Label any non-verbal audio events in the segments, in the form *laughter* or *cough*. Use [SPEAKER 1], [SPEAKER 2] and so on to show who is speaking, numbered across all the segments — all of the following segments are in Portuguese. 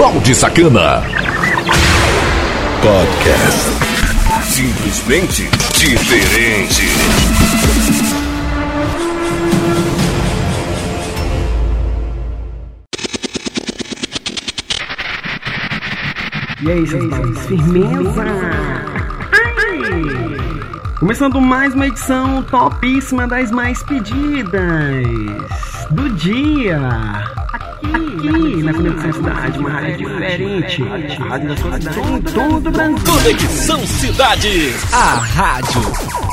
[SPEAKER 1] Balde Sacana.
[SPEAKER 2] Podcast. Simplesmente diferente.
[SPEAKER 3] E aí, seus pais? Firmeza? Começando mais uma edição topíssima das mais pedidas do dia. Aqui, na Conexão Cidade, uma rádio diferente. A rádio da sua cidade em todo o Brasil.
[SPEAKER 1] Conexão Cidade. A rádio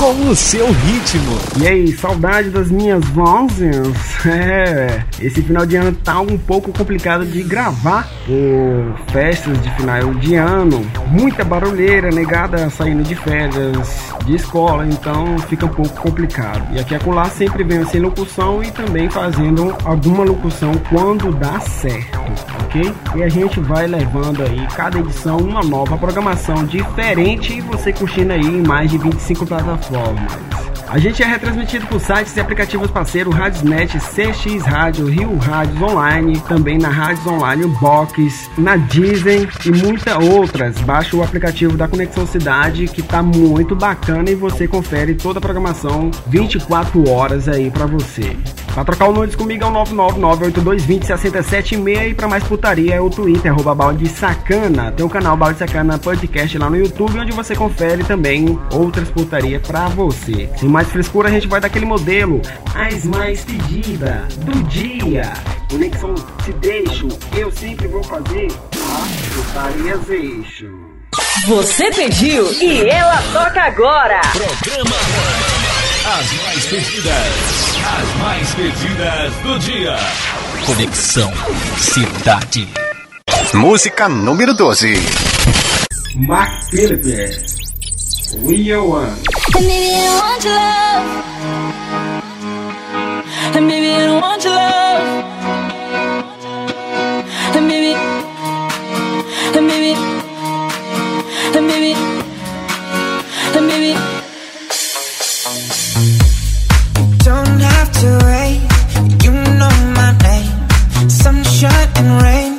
[SPEAKER 1] com o seu ritmo.
[SPEAKER 3] E aí, saudade das minhas vozes? *laughs* É, esse final de ano tá um pouco complicado de gravar por festas de final de ano. Muita barulheira, negada saindo de férias, de escola, então fica um pouco complicado. E aqui acolá sempre venho sem locução e também fazendo alguma locução quando dá certo, ok? E a gente vai levando aí cada edição uma nova programação diferente e você curtindo aí mais de 25 plataformas. A gente é retransmitido por sites e aplicativos parceiros Radiosnet, CX Rádio, Rio Rádios Online, também na Rádios Online Box, na Disney e muitas outras. Baixe o aplicativo da Conexão Cidade que tá muito bacana e você confere toda a programação 24 horas aí para você. Pra trocar o nudes comigo é o 999822067 e pra mais putaria é o Twitter, arroba balde sacana. Tem o canal Balde Sacana Podcast lá no YouTube, onde você confere também outras putarias pra você. Sem mais frescura, a gente vai daquele modelo, as mais pedidas do dia. Conexão se deixo, eu sempre vou fazer as putarias eixo.
[SPEAKER 4] Você pediu e ela toca agora.
[SPEAKER 1] Programa As mais pedidas. As mais pedidas do dia. Conexão Cidade.
[SPEAKER 2] Música número 12.
[SPEAKER 3] Mark Phillips, We Are One.
[SPEAKER 5] And maybe I don't want your love. And maybe I don't want your love. And
[SPEAKER 6] rain,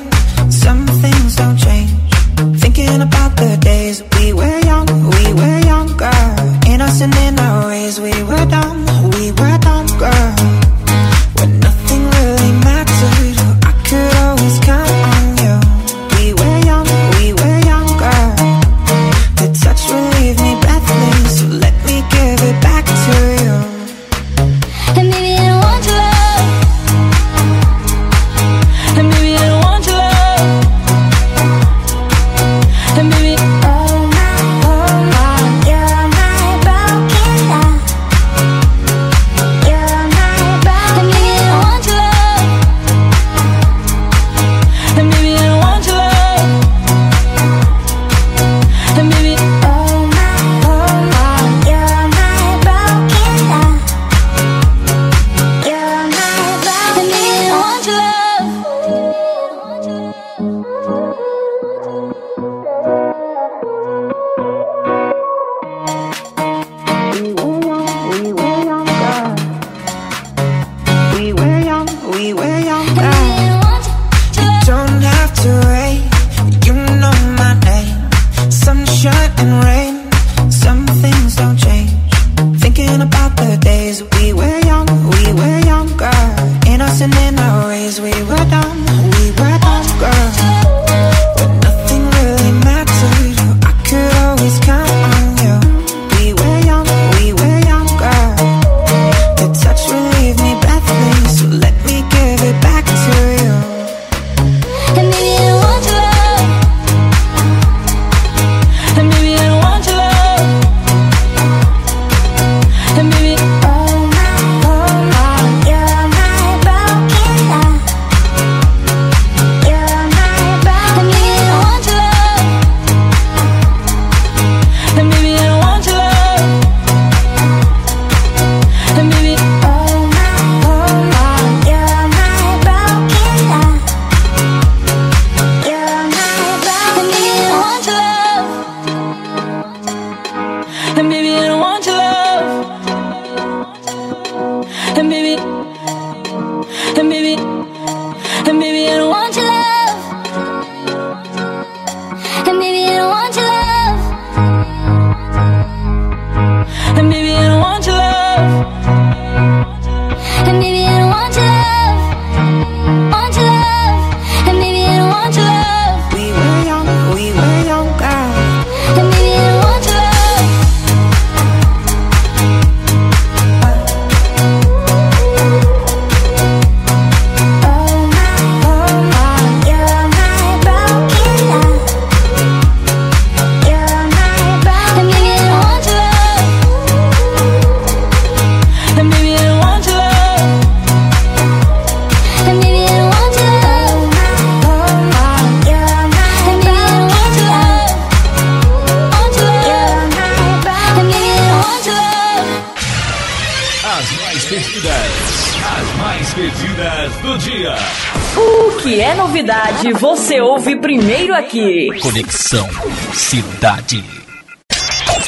[SPEAKER 1] Cidade.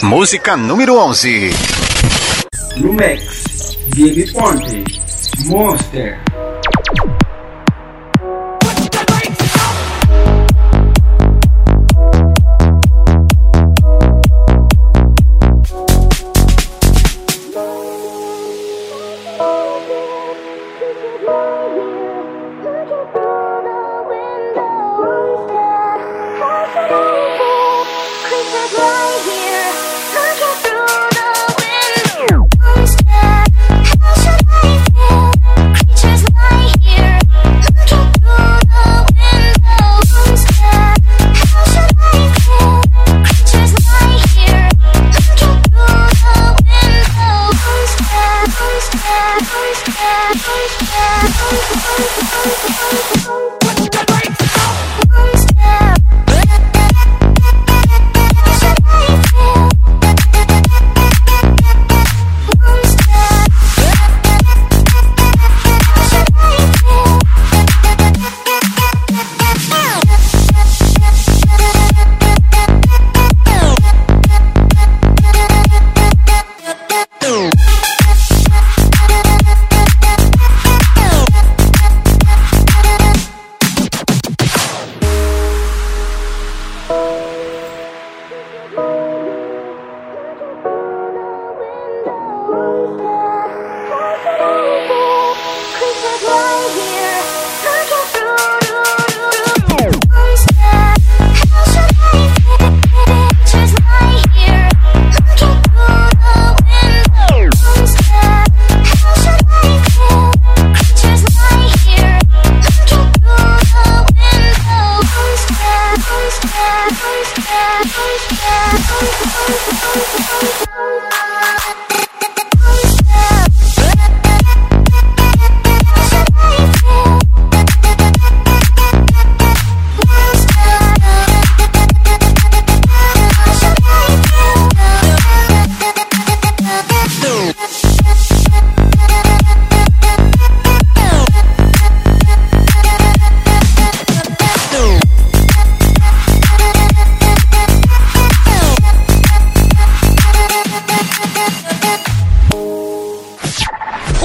[SPEAKER 7] Música número 11.
[SPEAKER 8] Lumex, Gabe Ponte, Monster.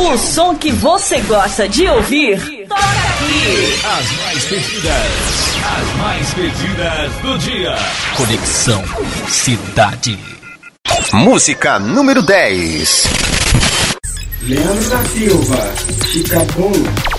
[SPEAKER 4] O som que você gosta de ouvir, toca aqui.
[SPEAKER 1] As mais pedidas. As mais pedidas do dia. Conexão Cidade.
[SPEAKER 7] Música número 10.
[SPEAKER 8] Leandro da Silva, Chicabum.
[SPEAKER 3] Tic-tac,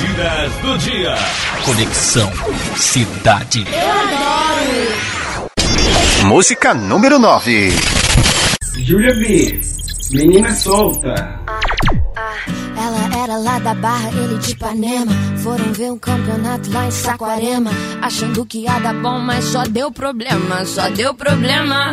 [SPEAKER 1] pedidas do dia. Conexão Cidade.
[SPEAKER 2] Música número 9.
[SPEAKER 3] Júlia B. Menina solta.
[SPEAKER 5] Ela era lá da Barra, ele de Ipanema. Foram ver um campeonato lá em Saquarema. Achando que ia dar bom, mas só deu problema, só deu problema.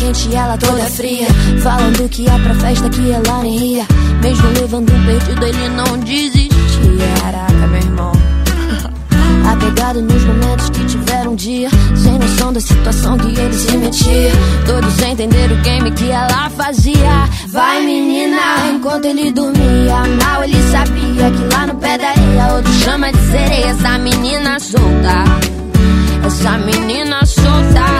[SPEAKER 5] Quente ela toda fria. Falando que ia pra festa que ela nem ia. Mesmo levando um perdido, ele não desistia. Caraca, meu irmão. *laughs* Apegado nos momentos que tiveram um dia. Sem noção da situação que ele se metia. Todos sem entender o game que ela fazia. Vai, menina, enquanto ele dormia. Mal ele sabia que lá no pé da areia, outro chama de sereia. Essa menina solta. Essa menina solta.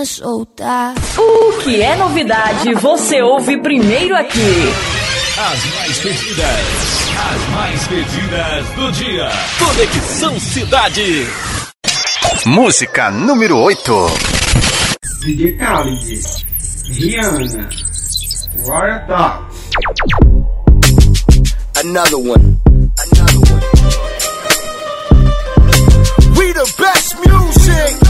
[SPEAKER 5] Essa menina solta.
[SPEAKER 4] O que é novidade, você ouve primeiro aqui.
[SPEAKER 1] As mais pedidas, as mais pedidas do dia. Conexão Cidade.
[SPEAKER 2] Música número 8.
[SPEAKER 3] DJ Khalid. Rihanna. Royal Talks.
[SPEAKER 9] Another one. Another one. We the best music.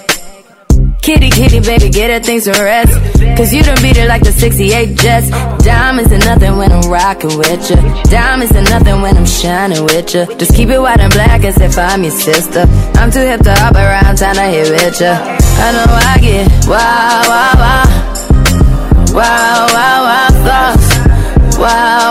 [SPEAKER 10] Kitty, kitty, baby, get her things to rest. Cause you done beat it like the 68 Jets. Diamonds are nothing when I'm rocking with you. Diamonds are nothing when I'm shining with you. Just keep it white and black as if I'm your sister. I'm too hip to hop around, time to hit with ya. I know I get wow, wow, wow. Wow, wow, wow, thoughts. Wow.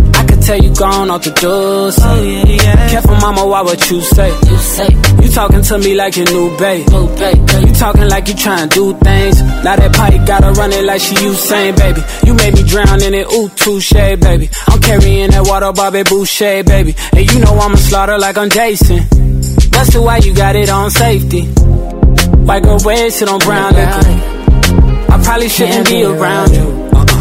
[SPEAKER 11] Tell you gone off the door. Oh, yeah, yeah. Careful, mama, why what you say? You say you talking to me like your new babe. New babe. You talking like you trying to do things. Now that pipe gotta run it like she Usain, baby. You made me drown in it, ooh, touche, baby. I'm carrying that water, Bobby Boucher, baby. And you know I'ma slaughter like I'm Jason. That's the why you got it on safety. White girl red, sit on brown liquor. I probably shouldn't be around you.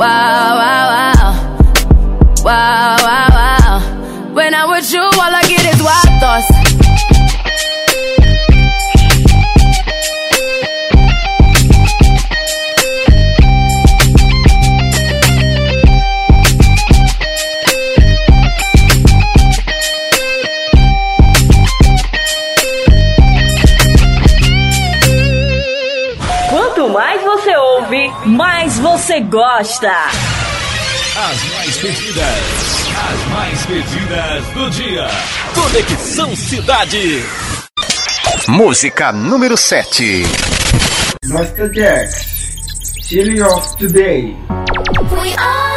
[SPEAKER 10] Wow, wow,
[SPEAKER 4] ouve, mais você gosta.
[SPEAKER 1] As mais pedidas, as mais pedidas do dia. Conexão Cidade.
[SPEAKER 2] Música número 7.
[SPEAKER 3] Master Jack, Chili of Today.
[SPEAKER 5] We are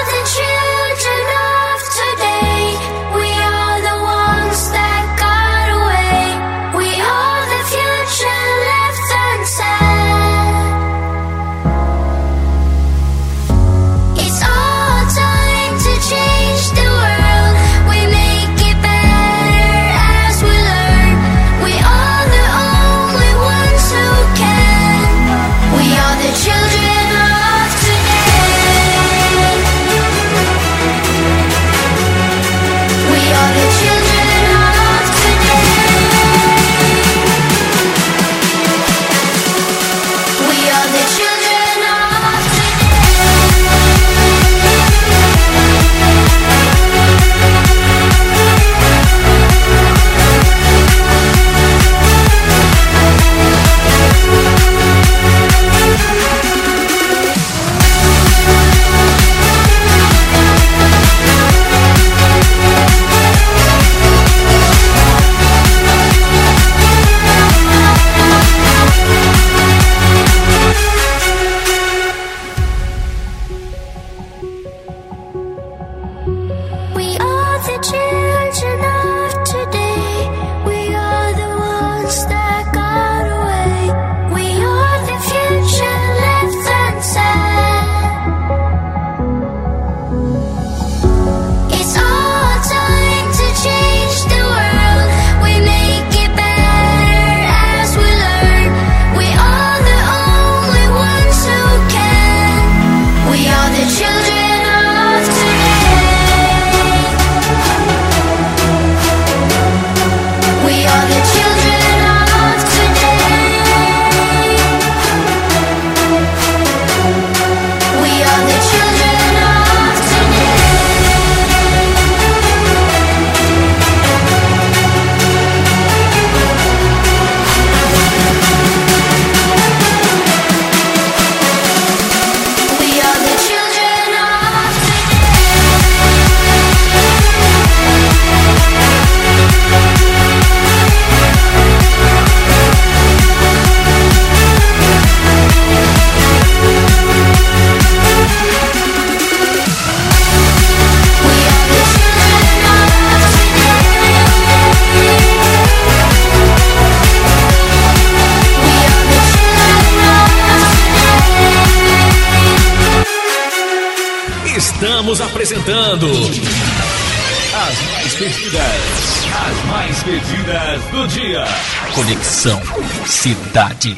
[SPEAKER 1] Conexão Cidade.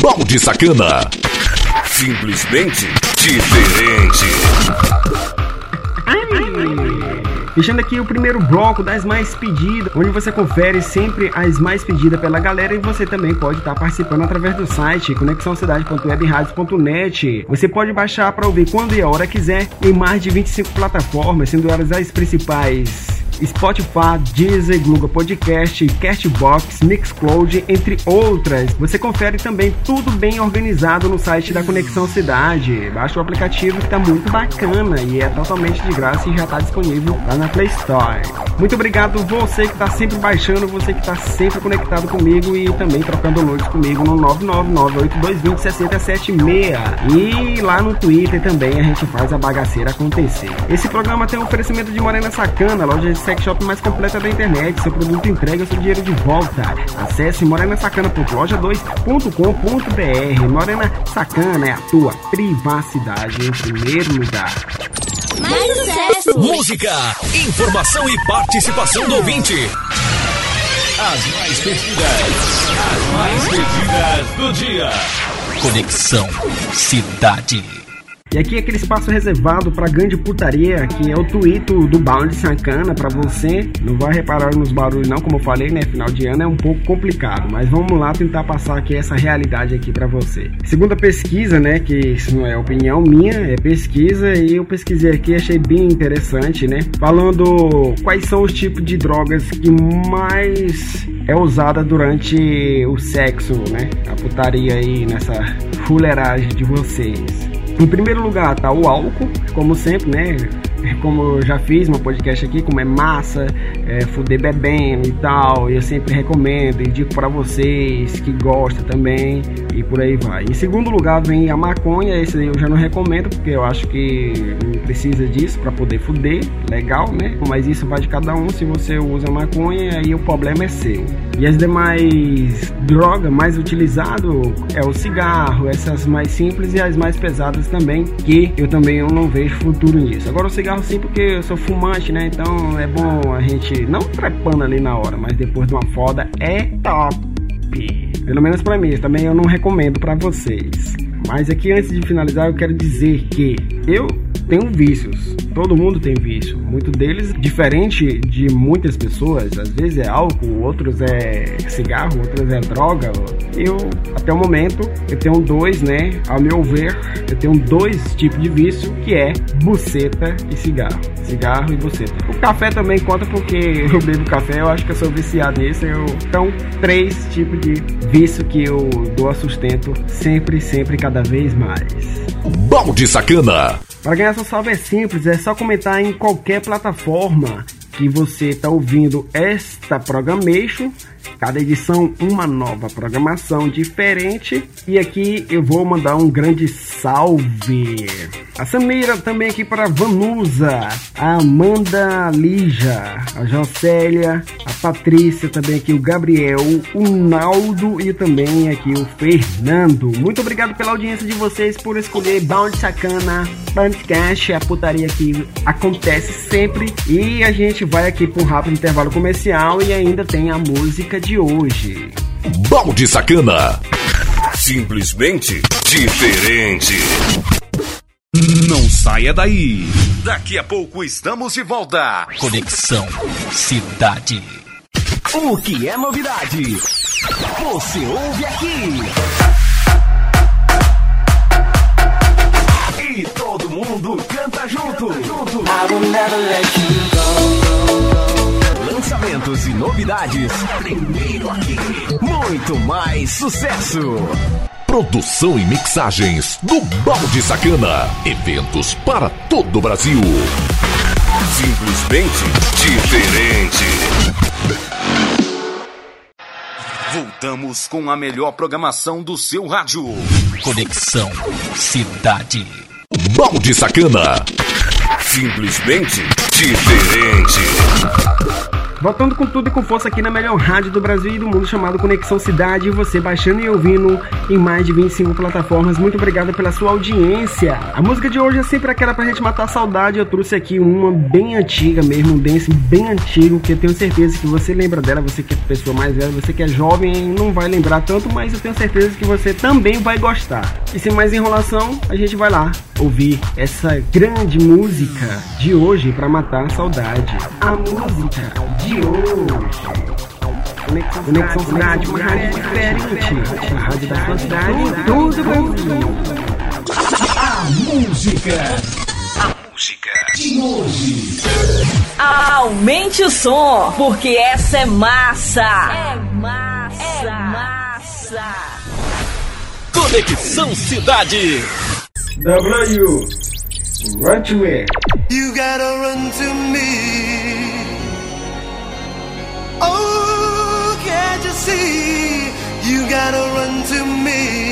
[SPEAKER 12] Balde Sacana. Simplesmente diferente.
[SPEAKER 3] Fechando aqui o primeiro bloco das mais pedidas, onde você confere sempre as mais pedidas pela galera e você também pode estar participando através do site conexãocidade.webradio.net. Você pode baixar para ouvir quando e a hora quiser em mais de 25 plataformas, sendo elas as principais Spotify, Deezer, Google Podcast, Castbox, Mixcloud, entre outras. Você confere também tudo bem organizado no site da Conexão Cidade. Baixa o aplicativo que está muito bacana e é totalmente de graça e já está disponível lá na Play Store. Muito obrigado você que está sempre baixando, você que está sempre conectado comigo e também trocando nudes comigo no 99982206076. E lá no Twitter também a gente faz a bagaceira acontecer. Esse programa tem um oferecimento de Morena Sacana, loja de sex shop mais completa da internet. Seu produto entrega seu dinheiro de volta. Acesse morenasacana.loja2.com.br. Morena Sacana é a tua privacidade em primeiro lugar.
[SPEAKER 1] Mais sucesso! Música, informação e participação do ouvinte. As mais pedidas, as mais pedidas do dia. Conexão Cidade.
[SPEAKER 3] E aqui é aquele espaço reservado para grande putaria, que é o tweet do Bound Sacana para você. Não vai reparar nos barulhos não, como eu falei, né? Final de ano é um pouco complicado, mas vamos lá tentar passar aqui essa realidade aqui para você. Segundo a pesquisa, né, que isso não é opinião minha, é pesquisa e eu pesquisei aqui, achei bem interessante, né? Falando quais são os tipos de drogas que mais é usada durante o sexo, né? A putaria aí nessa fuleiragem de vocês. Em primeiro lugar tá o álcool, como sempre, né? Como eu já fiz um podcast aqui, como é massa, é, fuder bebendo e tal, eu sempre recomendo e digo para vocês que gostam também e por aí vai. Em segundo lugar vem a maconha, esse eu já não recomendo porque eu acho que precisa disso para poder fuder, legal, né? Mas isso vai de cada um, se você usa maconha, aí o problema é seu. E as demais drogas mais utilizado é o cigarro, essas mais simples e as mais pesadas também, que eu também eu não vejo futuro nisso. Agora o cigarro sim porque eu sou fumante, né? Então é bom a gente não trepando ali na hora, mas depois de uma foda é top. Pelo menos para mim, também eu não recomendo para vocês. Mas aqui antes de finalizar, eu quero dizer que eu tenho vícios. Todo mundo tem vício. Muito deles diferente de muitas pessoas. Às vezes é álcool, outros é cigarro, outros é droga. Eu, até o momento, eu tenho dois, né? Ao meu ver, eu tenho dois tipos de vício, que é buceta e cigarro. Cigarro e buceta. O café também conta porque *laughs* eu bebo café, eu acho que eu sou viciado nisso. Eu... Então, três tipos de vício que eu dou a sustento sempre, sempre, cada vez mais.
[SPEAKER 12] Balde Sacana.
[SPEAKER 3] Para ganhar seu salve é simples, é só comentar em qualquer plataforma que você está ouvindo esta programation Cada edição uma nova programação diferente. E aqui eu vou mandar um grande salve. A Samira também aqui para Vanusa, a Amanda Lija, a Jocélia, a Patrícia também aqui, o Gabriel, o Naldo e também aqui o Fernando. Muito obrigado pela audiência de vocês por escolher Bound Sacana, Bandcast, a putaria que acontece sempre. E a gente vai aqui para um rápido intervalo comercial e ainda tem a música de hoje.
[SPEAKER 12] Balde Sacana. Simplesmente diferente.
[SPEAKER 1] Não saia daí. Daqui a pouco estamos de volta. Conexão Cidade.
[SPEAKER 2] O que é novidade? Você ouve aqui. E todo mundo canta junto. I will never let you go lançamentos e novidades. Primeiro aqui. Muito mais sucesso.
[SPEAKER 12] Produção e mixagens do Balde Sacana. Eventos para todo o Brasil.
[SPEAKER 2] Simplesmente diferente.
[SPEAKER 1] Voltamos com a melhor programação do seu rádio. Conexão Cidade.
[SPEAKER 12] Balde Sacana.
[SPEAKER 2] Simplesmente diferente.
[SPEAKER 3] Voltando com tudo e com força aqui na melhor rádio do Brasil e do mundo chamado Conexão Cidade, você baixando e ouvindo em mais de 25 plataformas. Muito obrigado pela sua audiência. A música de hoje é sempre aquela pra gente matar a saudade. Eu trouxe aqui uma bem antiga mesmo, um dance bem antigo, que eu tenho certeza que você lembra dela, você que é pessoa mais velha, você que é jovem, não vai lembrar tanto, mas eu tenho certeza que você também vai gostar. E sem mais enrolação, a gente vai lá ouvir essa grande música de hoje para matar a saudade. A música de hoje. Conexão, Cidade, uma rádio diferente. A rádio da sua cidade em todo o Brasil.
[SPEAKER 1] A música. A música de hoje.
[SPEAKER 4] Aumente o som, porque essa é massa. É massa. É massa.
[SPEAKER 1] Conexão Cidade.
[SPEAKER 3] W. Run to it.
[SPEAKER 13] You gotta run to me. Gotta run to me.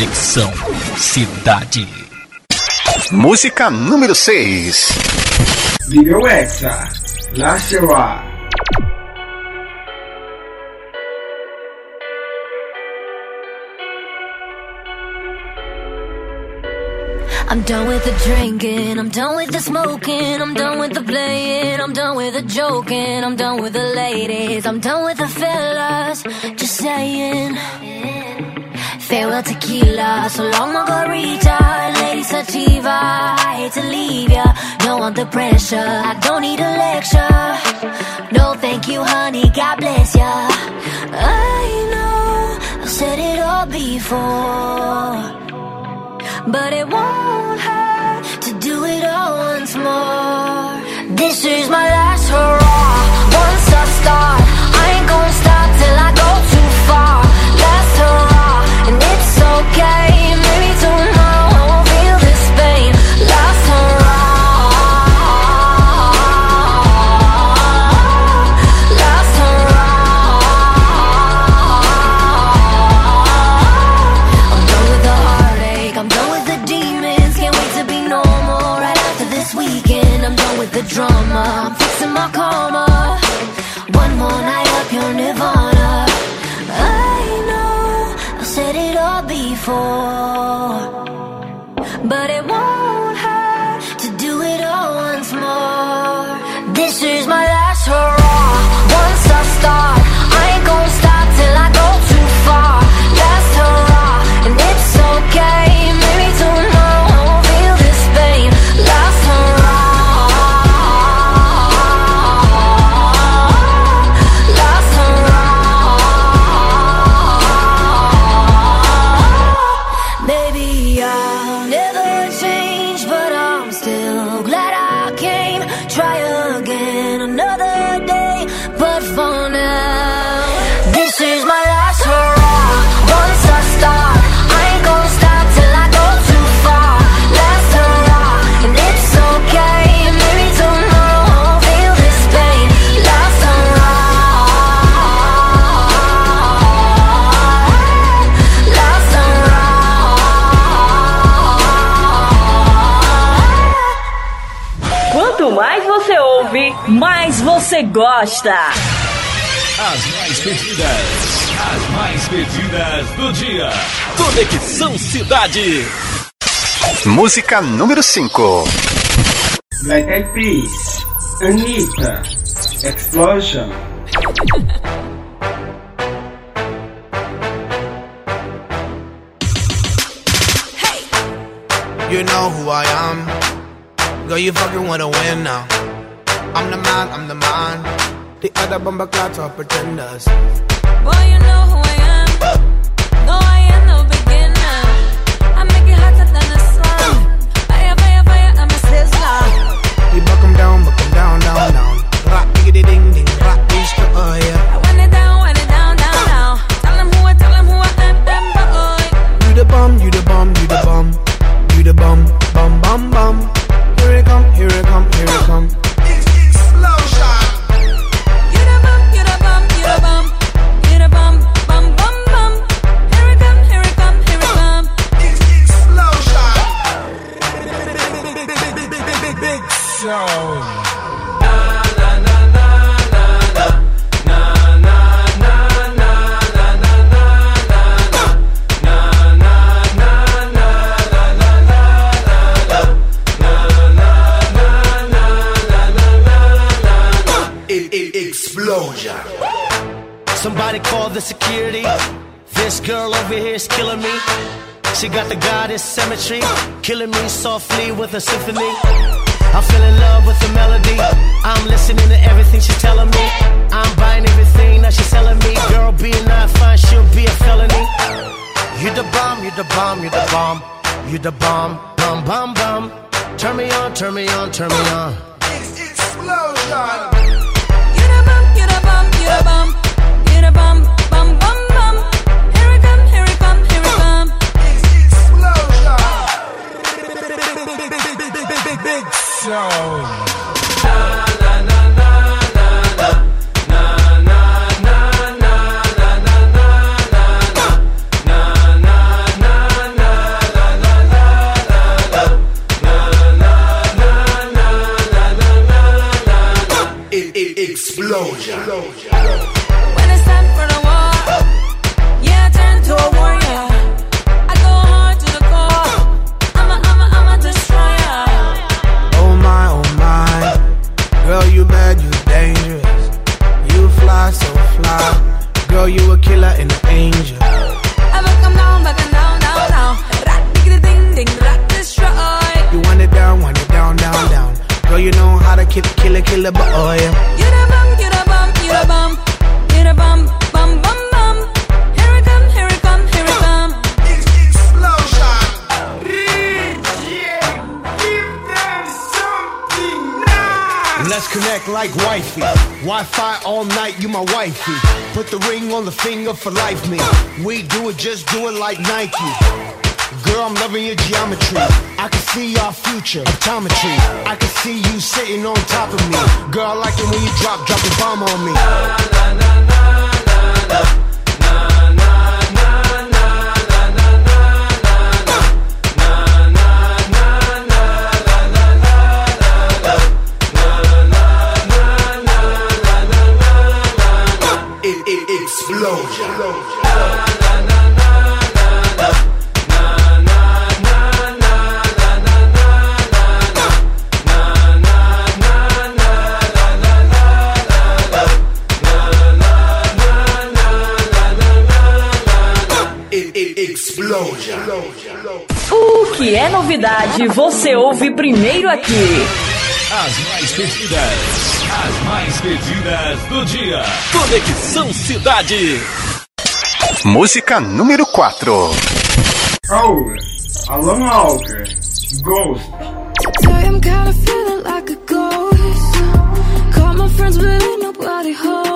[SPEAKER 1] Conexão Cidade.
[SPEAKER 7] Música número 6.
[SPEAKER 3] Video Exa, Last Rock.
[SPEAKER 14] I'm done with the drinking, I'm done with the smoking, I'm done with the playing, I'm done with the joking, I'm done with the ladies, I'm done with the fellas, just saying. Farewell tequila, so long margarita, lady sativa. I hate to leave ya, don't want the pressure. I don't need a lecture. No, thank you, honey. God bless ya. I know I've said it all before, but it won't hurt to do it all once more. This is my last
[SPEAKER 4] você gosta.
[SPEAKER 1] As mais pedidas, as mais pedidas do dia. Conexão Cidade.
[SPEAKER 7] Música número 5.
[SPEAKER 3] Black Eyed Peas, Anitta, Explosion.
[SPEAKER 15] You know who I am. Girl, you fucking wanna win now. I'm the man, I'm the man. The other bumper clots are pretenders.
[SPEAKER 16] Boy, you know who I am.
[SPEAKER 17] Somebody call the security. This girl over here is killing me. She got the goddess symmetry, killing me softly with a symphony. I fell in love with the melody. I'm listening to everything she's telling me. I'm buying everything that she's telling me. Girl, being not fine, she'll be a felony. You the bomb, you the bomb, you the bomb, you the bomb, bum bum bum. Turn me on, turn me on, turn me on.
[SPEAKER 15] Explosion!
[SPEAKER 16] You the bum, you the bum, you the bum. it
[SPEAKER 15] explosion. explosion. Layla and the angel.
[SPEAKER 18] I look, down, back and down, down, down. Rat, ding, ding, ding, rat, destroy.
[SPEAKER 15] You want it down, want it down, down, down. Girl, you know how to kill, kill, kill, but oh yeah.
[SPEAKER 19] like wifey. Wi Fi all night, you my wifey. Put the ring on the finger for life, me. We do it, just do it like Nike. Girl, I'm loving your geometry. I can see our future, optometry. I can see you sitting on top of me. Girl, I like it when you drop, drop the bomb on me.
[SPEAKER 4] O que é novidade você ouve primeiro aqui.
[SPEAKER 1] As mais pedidas, as mais pedidas do dia. Conexão Cidade.
[SPEAKER 7] Música número 4.
[SPEAKER 3] Aura, Alan Walker, Ghost.
[SPEAKER 16] I am kind of feeling like a ghost. Call my friends, really nobody home.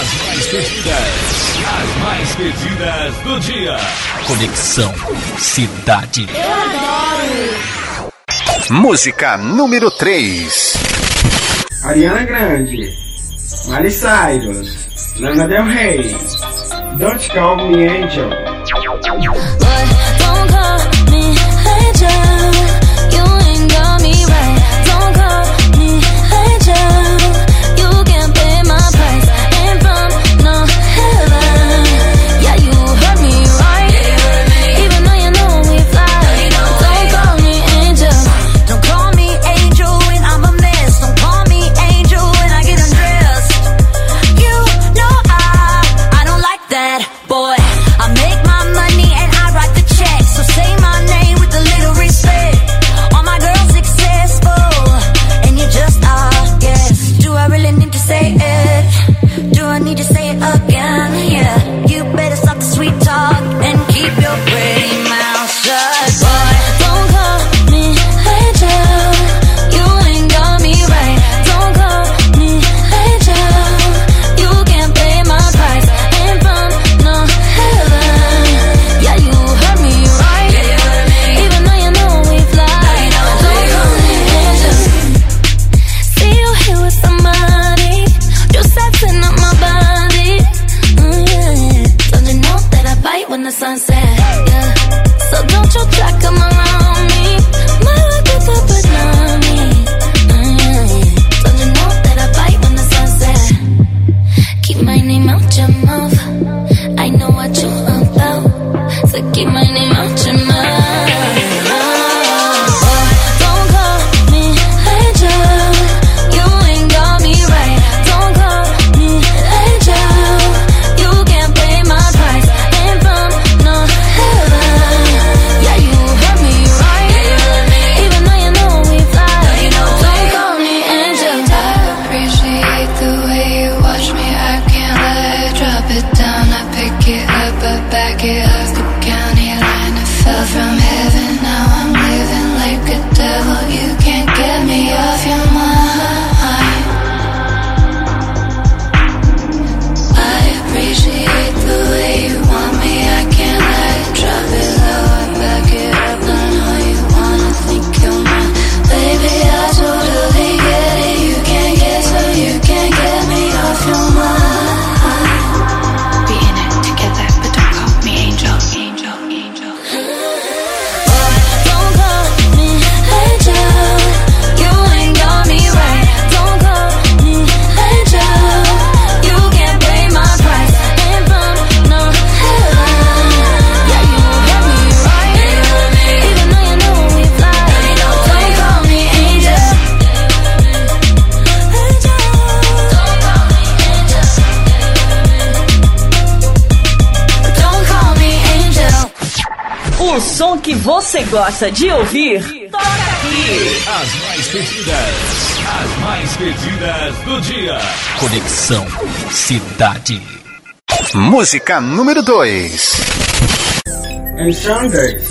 [SPEAKER 16] As
[SPEAKER 1] mais pedidas. As mais pedidas do dia. Conexão Cidade.
[SPEAKER 4] Eu adoro.
[SPEAKER 7] Música número 3.
[SPEAKER 14] Ariana Grande. Miley Cyrus. Lana Del Rey. Don't Call Me Angel.
[SPEAKER 4] Gosta de ouvir, toca aqui.
[SPEAKER 1] As mais pedidas, as mais pedidas do dia.
[SPEAKER 20] Conexão Cidade.
[SPEAKER 7] Música número 2.
[SPEAKER 14] And Sundays,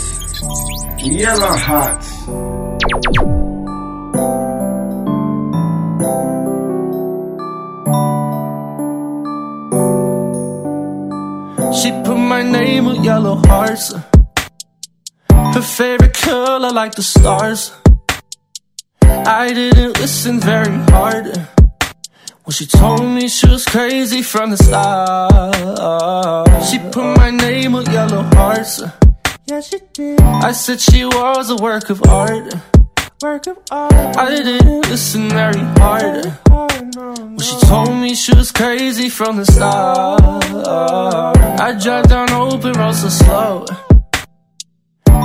[SPEAKER 14] Yellow Hearts.
[SPEAKER 21] Favorite color like the stars. I didn't listen very hard when she told me she was crazy from the start. She put my name on yellow hearts. Yeah, she did. I said she was a work of art. Work of art. I didn't listen very hard oh, when she told me she was crazy from the start. I drive down open roads so slow.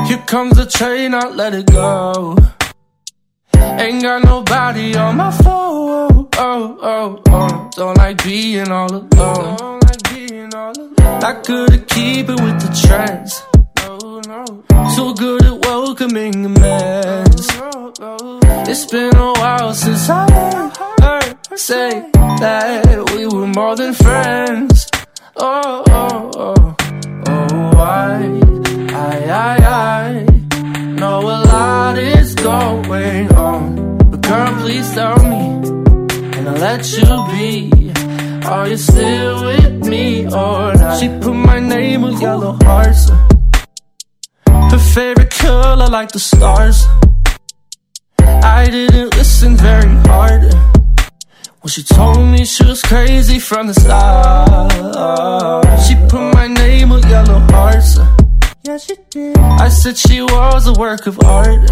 [SPEAKER 21] Here comes the train, I let it go. Ain't got nobody on my phone. Oh, oh, oh. Don't like being all alone. I couldn't keep it with the trends. So good at welcoming a mess. It's been a while since I heard her say that we were more than friends. Oh, oh, oh, oh, I, I, I, know a lot is going on. But girl, please tell me, and I'll let you be. Are you still with me or not? She put my name with yellow hearts. Her favorite color like the stars. I didn't listen very hard Well, she told me she was crazy from the start. She put my name with yellow hearts. Yeah, she did. I said she was a work of art.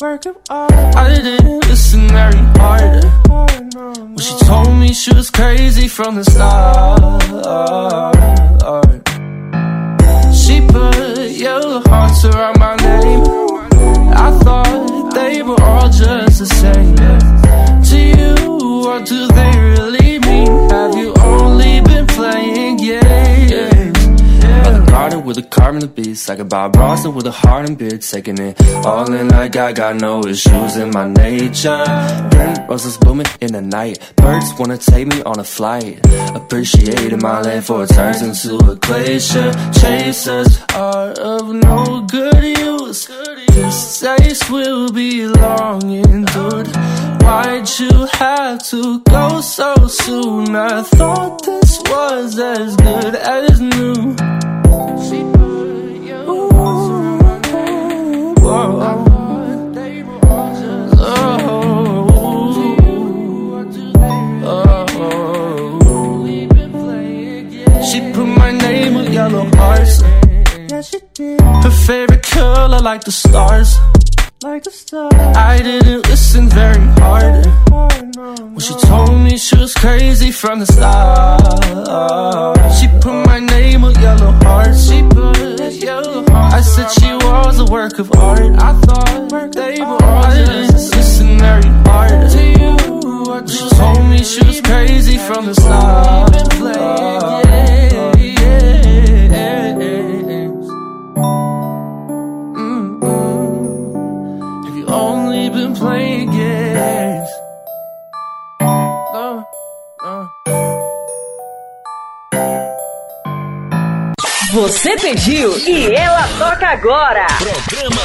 [SPEAKER 21] Work of art. I didn't listen very hard. Oh, well, she told me she was crazy from the start. She put yellow hearts around my name. I thought they were all just the same. To you, what do they really
[SPEAKER 22] A garden with a carbon of beast Like a Bob Bronson with a heart and beard Taking it all in like I got no issues in my nature. Burn roses blooming in the night Birds wanna take me on a flight. Appreciating my land for it turns into a glacier. Chasers
[SPEAKER 21] are of no good use. This taste will be long endured. Why'd you have to go so soon? I thought this was as good as new She put your table on. Oh we can play again She put my name with yellow hearts. Her favorite color like the stars. Like the stars. I didn't listen very hard. when she told me she was crazy from the start. She put my name on yellow hearts. She put yellow hearts. I said she was a work of art. I thought they were I didn't listen very hard. To you, she told me she was crazy from the start. Playing games? Uh, uh.
[SPEAKER 4] Você pediu e ela toca agora.
[SPEAKER 1] Programa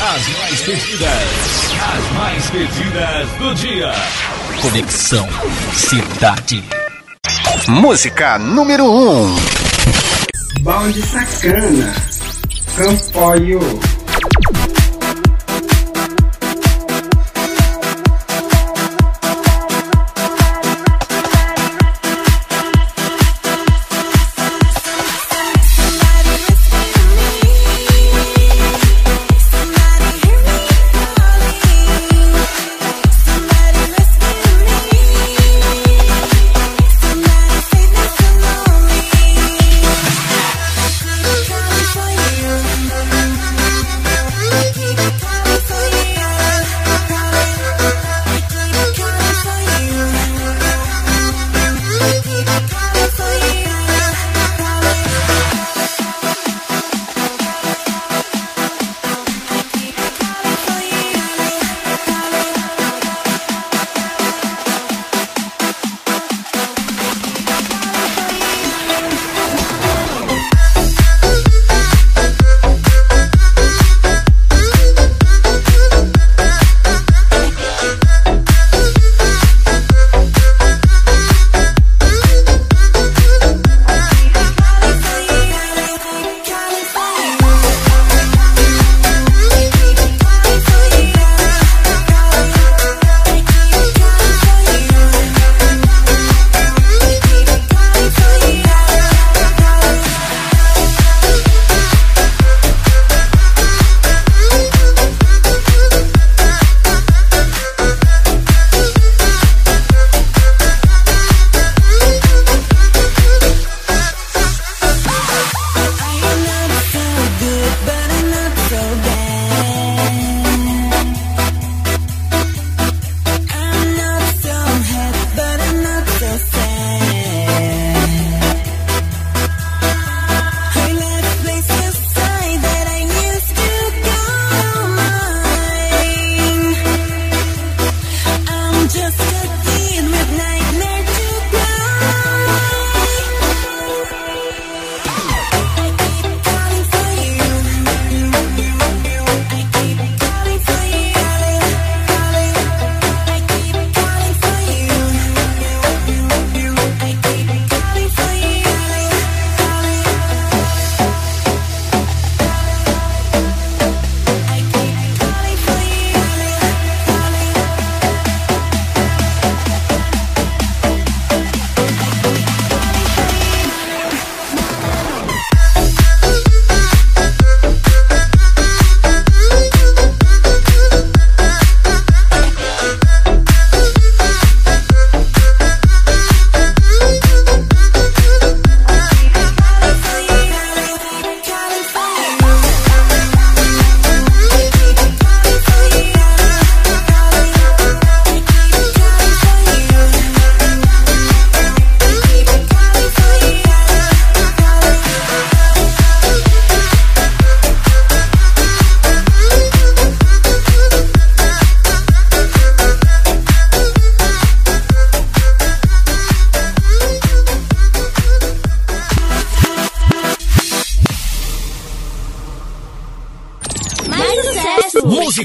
[SPEAKER 1] As mais pedidas. As mais pedidas do dia.
[SPEAKER 7] Conexão Cidade. Música número 1. Um.
[SPEAKER 3] Balde sacana. Campoio.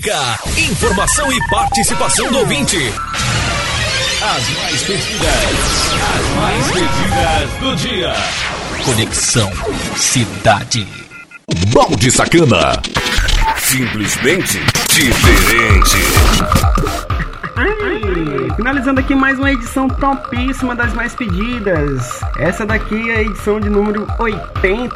[SPEAKER 1] Música, informação e participação do ouvinte. As mais pedidas, as mais pedidas do dia. Conexão Cidade.
[SPEAKER 12] Balde Sacana. Simplesmente diferente.
[SPEAKER 3] Finalizando aqui mais uma edição topíssima das mais pedidas. Essa daqui é a edição de número 80.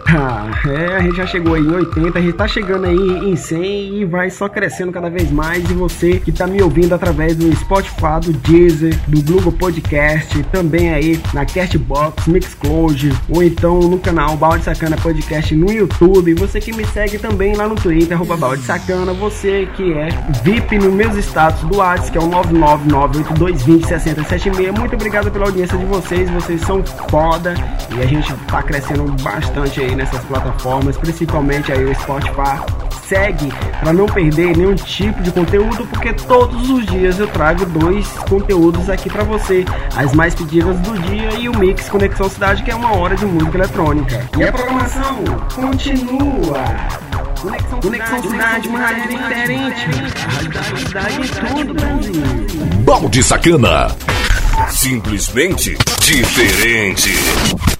[SPEAKER 3] É, a gente já chegou aí em 80, a gente tá chegando aí em 100 e vai só crescendo cada vez mais. E você que tá me ouvindo através do Spotify, do Deezer, do Google Podcast, também aí na Castbox, Mixcloud, ou então no canal Balde Sacana Podcast no YouTube. Você que me segue também lá no Twitter, Balde Sacana. Você que é VIP nos meus status do WhatsApp, que é o 99982206076. Muito obrigado pela audiência de vocês, vocês são foda e a gente tá crescendo bastante aí nessas plataformas, principalmente aí o Spotify. Segue para não perder nenhum tipo de conteúdo, porque todos os dias eu trago dois conteúdos aqui para você: as mais pedidas do dia e o Mix Conexão Cidade, que é uma hora de música eletrônica. E a programação continua. Conexão, Cidade, uma rádio diferente. Cidade em tudo, Brasil.
[SPEAKER 12] Balde Sacana. Simplesmente diferente.